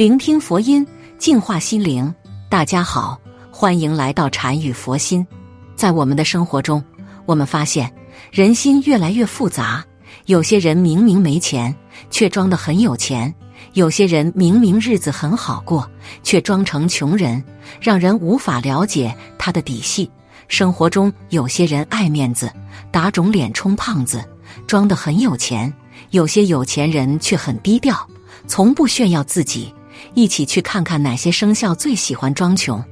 聆听佛音，净化心灵。大家好，欢迎来到禅语佛心。在我们的生活中，我们发现人心越来越复杂。有些人明明没钱，却装得很有钱；有些人明明日子很好过，却装成穷人，让人无法了解他的底细。生活中有些人爱面子，打肿脸充胖子，装得很有钱；有些有钱人却很低调，从不炫耀自己。一起去看看哪些生肖最喜欢装穷。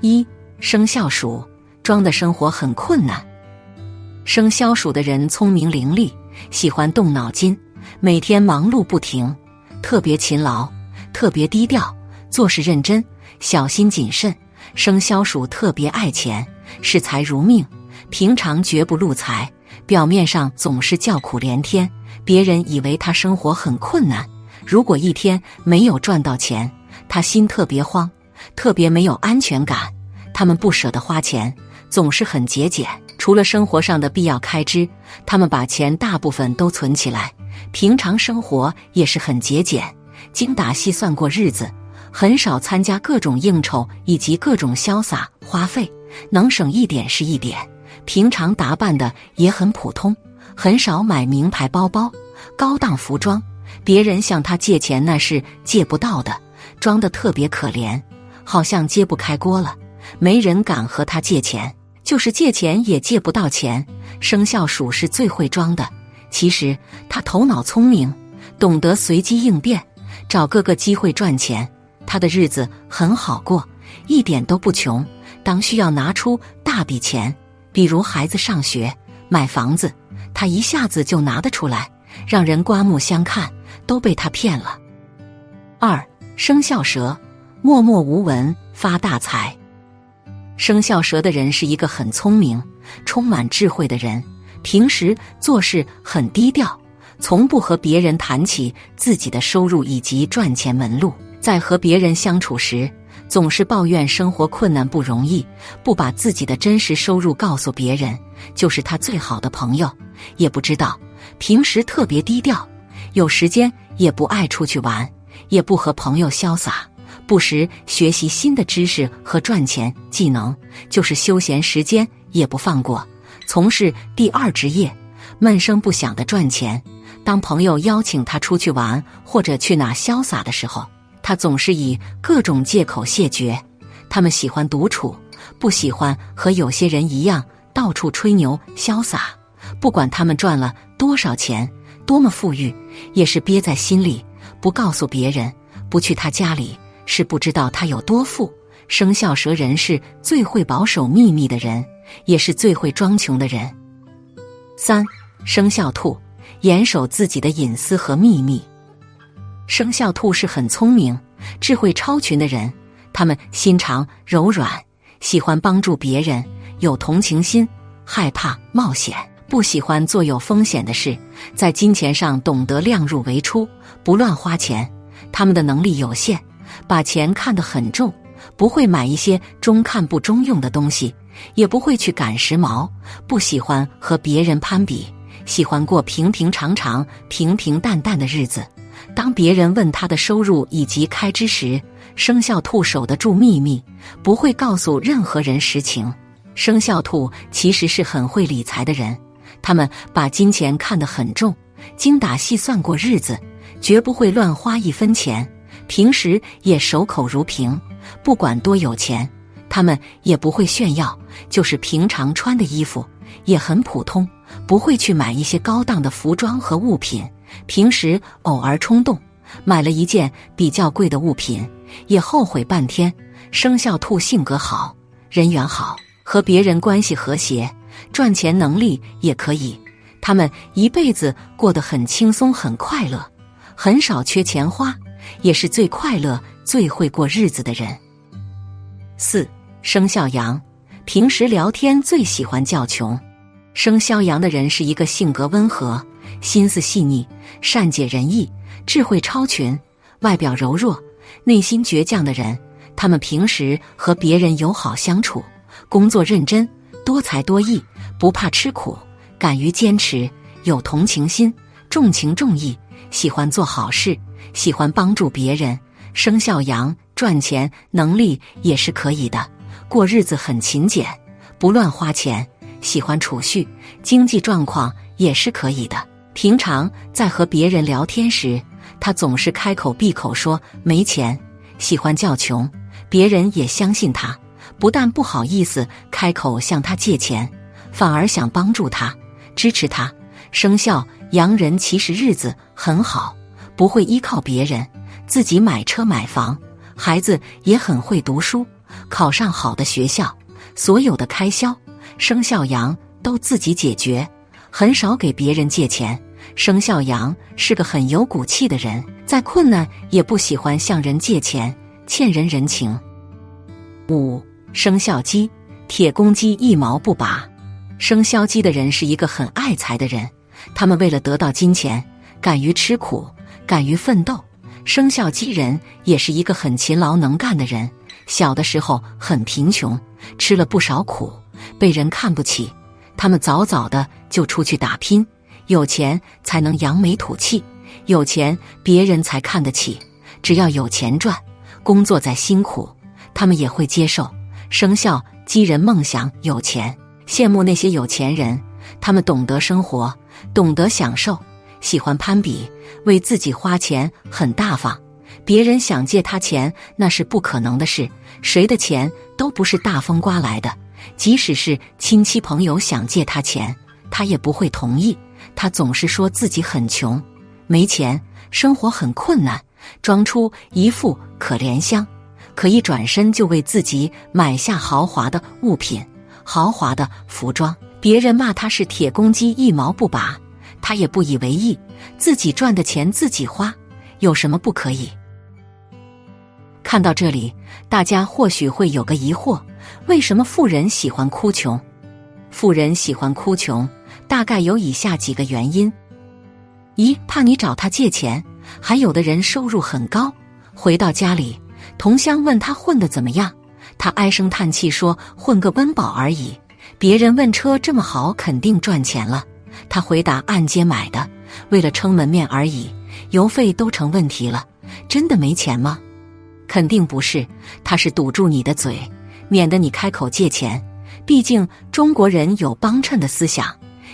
一生肖鼠装的生活很困难。生肖鼠的人聪明伶俐，喜欢动脑筋，每天忙碌不停，特别勤劳，特别低调，做事认真，小心谨慎。生肖鼠特别爱钱，视财如命，平常绝不露财，表面上总是叫苦连天，别人以为他生活很困难。如果一天没有赚到钱，他心特别慌，特别没有安全感。他们不舍得花钱，总是很节俭。除了生活上的必要开支，他们把钱大部分都存起来。平常生活也是很节俭，精打细算过日子，很少参加各种应酬以及各种潇洒花费，能省一点是一点。平常打扮的也很普通，很少买名牌包包、高档服装。别人向他借钱，那是借不到的，装的特别可怜，好像揭不开锅了。没人敢和他借钱，就是借钱也借不到钱。生肖鼠是最会装的，其实他头脑聪明，懂得随机应变，找各个机会赚钱。他的日子很好过，一点都不穷。当需要拿出大笔钱，比如孩子上学、买房子，他一下子就拿得出来，让人刮目相看。都被他骗了。二生肖蛇，默默无闻发大财。生肖蛇的人是一个很聪明、充满智慧的人，平时做事很低调，从不和别人谈起自己的收入以及赚钱门路。在和别人相处时，总是抱怨生活困难不容易，不把自己的真实收入告诉别人，就是他最好的朋友。也不知道平时特别低调。有时间也不爱出去玩，也不和朋友潇洒，不时学习新的知识和赚钱技能，就是休闲时间也不放过，从事第二职业，闷声不响的赚钱。当朋友邀请他出去玩或者去哪潇洒的时候，他总是以各种借口谢绝。他们喜欢独处，不喜欢和有些人一样到处吹牛潇洒，不管他们赚了多少钱。多么富裕，也是憋在心里，不告诉别人。不去他家里，是不知道他有多富。生肖蛇人是最会保守秘密的人，也是最会装穷的人。三生肖兔，严守自己的隐私和秘密。生肖兔是很聪明、智慧超群的人，他们心肠柔软，喜欢帮助别人，有同情心，害怕冒险。不喜欢做有风险的事，在金钱上懂得量入为出，不乱花钱。他们的能力有限，把钱看得很重，不会买一些中看不中用的东西，也不会去赶时髦。不喜欢和别人攀比，喜欢过平平常常、平平淡淡的日子。当别人问他的收入以及开支时，生肖兔守得住秘密，不会告诉任何人实情。生肖兔其实是很会理财的人。他们把金钱看得很重，精打细算过日子，绝不会乱花一分钱。平时也守口如瓶，不管多有钱，他们也不会炫耀，就是平常穿的衣服也很普通，不会去买一些高档的服装和物品。平时偶尔冲动买了一件比较贵的物品，也后悔半天。生肖兔性格好，人缘好，和别人关系和谐。赚钱能力也可以，他们一辈子过得很轻松、很快乐，很少缺钱花，也是最快乐、最会过日子的人。四生肖羊，平时聊天最喜欢叫穷。生肖羊的人是一个性格温和、心思细腻、善解人意、智慧超群、外表柔弱、内心倔强的人。他们平时和别人友好相处，工作认真。多才多艺，不怕吃苦，敢于坚持，有同情心，重情重义，喜欢做好事，喜欢帮助别人。生肖羊赚钱能力也是可以的，过日子很勤俭，不乱花钱，喜欢储蓄，经济状况也是可以的。平常在和别人聊天时，他总是开口闭口说没钱，喜欢叫穷，别人也相信他，不但不好意思开口向他借钱，反而想帮助他，支持他。生肖羊人其实日子很好，不会依靠别人，自己买车买房，孩子也很会读书，考上好的学校，所有的开销，生肖羊都自己解决，很少给别人借钱。生肖羊是个很有骨气的人，再困难也不喜欢向人借钱，欠人人情。五生肖鸡，铁公鸡一毛不拔。生肖鸡的人是一个很爱财的人。他们为了得到金钱，敢于吃苦，敢于奋斗。生肖鸡人也是一个很勤劳能干的人。小的时候很贫穷，吃了不少苦，被人看不起。他们早早的就出去打拼，有钱才能扬眉吐气，有钱别人才看得起。只要有钱赚，工作再辛苦，他们也会接受。生肖鸡人梦想有钱，羡慕那些有钱人。他们懂得生活。懂得享受，喜欢攀比，为自己花钱很大方。别人想借他钱，那是不可能的事。谁的钱都不是大风刮来的，即使是亲戚朋友想借他钱，他也不会同意。他总是说自己很穷，没钱，生活很困难，装出一副可怜相，可一转身就为自己买下豪华的物品、豪华的服装。别人骂他是铁公鸡，一毛不拔，他也不以为意。自己赚的钱自己花，有什么不可以？看到这里，大家或许会有个疑惑：为什么富人喜欢哭穷？富人喜欢哭穷，大概有以下几个原因：一，怕你找他借钱；还有的人收入很高，回到家里，同乡问他混得怎么样，他唉声叹气说：“混个温饱而已。”别人问车这么好，肯定赚钱了。他回答：按揭买的，为了撑门面而已，油费都成问题了。真的没钱吗？肯定不是，他是堵住你的嘴，免得你开口借钱。毕竟中国人有帮衬的思想，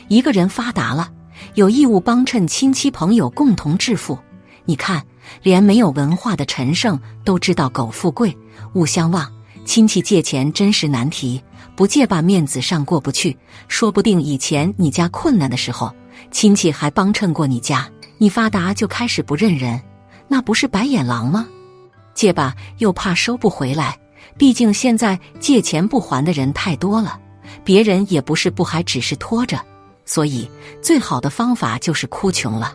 一个人发达了，有义务帮衬亲戚朋友共同致富。你看，连没有文化的陈胜都知道“苟富贵，勿相忘”，亲戚借钱真是难题。不借吧面子上过不去，说不定以前你家困难的时候，亲戚还帮衬过你家，你发达就开始不认人，那不是白眼狼吗？借吧又怕收不回来，毕竟现在借钱不还的人太多了，别人也不是不还，只是拖着，所以最好的方法就是哭穷了。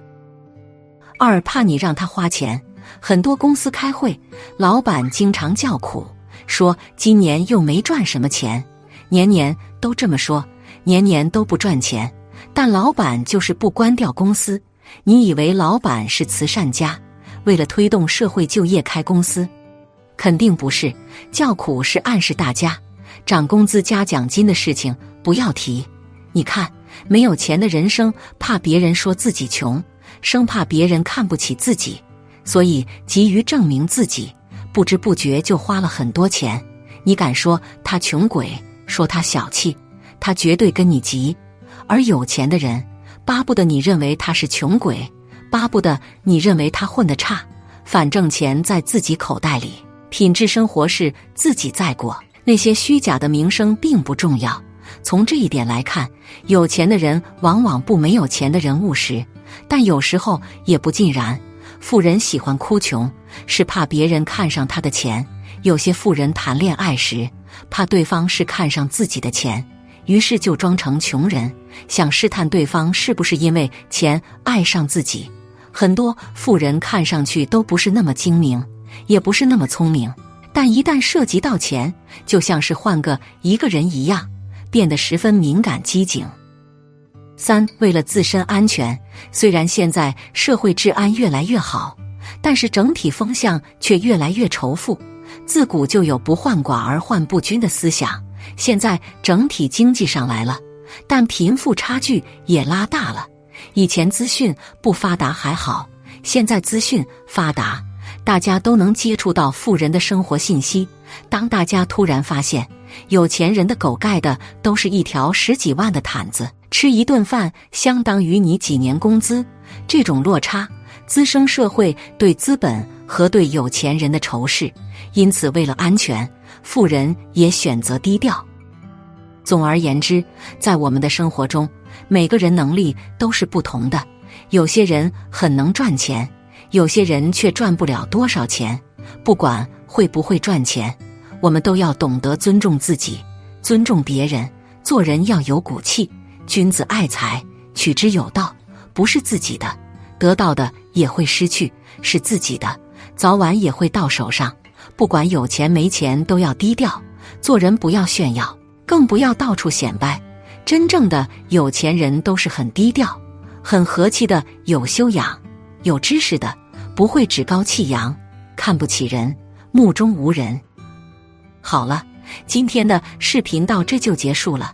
二怕你让他花钱，很多公司开会，老板经常叫苦，说今年又没赚什么钱。年年都这么说，年年都不赚钱，但老板就是不关掉公司。你以为老板是慈善家，为了推动社会就业开公司？肯定不是。叫苦是暗示大家，涨工资加奖金的事情不要提。你看，没有钱的人生怕别人说自己穷，生怕别人看不起自己，所以急于证明自己，不知不觉就花了很多钱。你敢说他穷鬼？说他小气，他绝对跟你急；而有钱的人巴不得你认为他是穷鬼，巴不得你认为他混得差。反正钱在自己口袋里，品质生活是自己在过，那些虚假的名声并不重要。从这一点来看，有钱的人往往不没有钱的人务实，但有时候也不尽然。富人喜欢哭穷，是怕别人看上他的钱。有些富人谈恋爱时，怕对方是看上自己的钱，于是就装成穷人，想试探对方是不是因为钱爱上自己。很多富人看上去都不是那么精明，也不是那么聪明，但一旦涉及到钱，就像是换个一个人一样，变得十分敏感机警。三，为了自身安全，虽然现在社会治安越来越好，但是整体风向却越来越仇富。自古就有不患寡而患不均的思想，现在整体经济上来了，但贫富差距也拉大了。以前资讯不发达还好，现在资讯发达，大家都能接触到富人的生活信息。当大家突然发现，有钱人的狗盖的都是一条十几万的毯子，吃一顿饭相当于你几年工资，这种落差滋生社会对资本和对有钱人的仇视。因此，为了安全，富人也选择低调。总而言之，在我们的生活中，每个人能力都是不同的。有些人很能赚钱，有些人却赚不了多少钱。不管会不会赚钱，我们都要懂得尊重自己，尊重别人。做人要有骨气。君子爱财，取之有道。不是自己的，得到的也会失去；是自己的，早晚也会到手上。不管有钱没钱，都要低调。做人不要炫耀，更不要到处显摆。真正的有钱人都是很低调。很和气的，有修养、有知识的，不会趾高气扬、看不起人、目中无人。好了，今天的视频到这就结束了。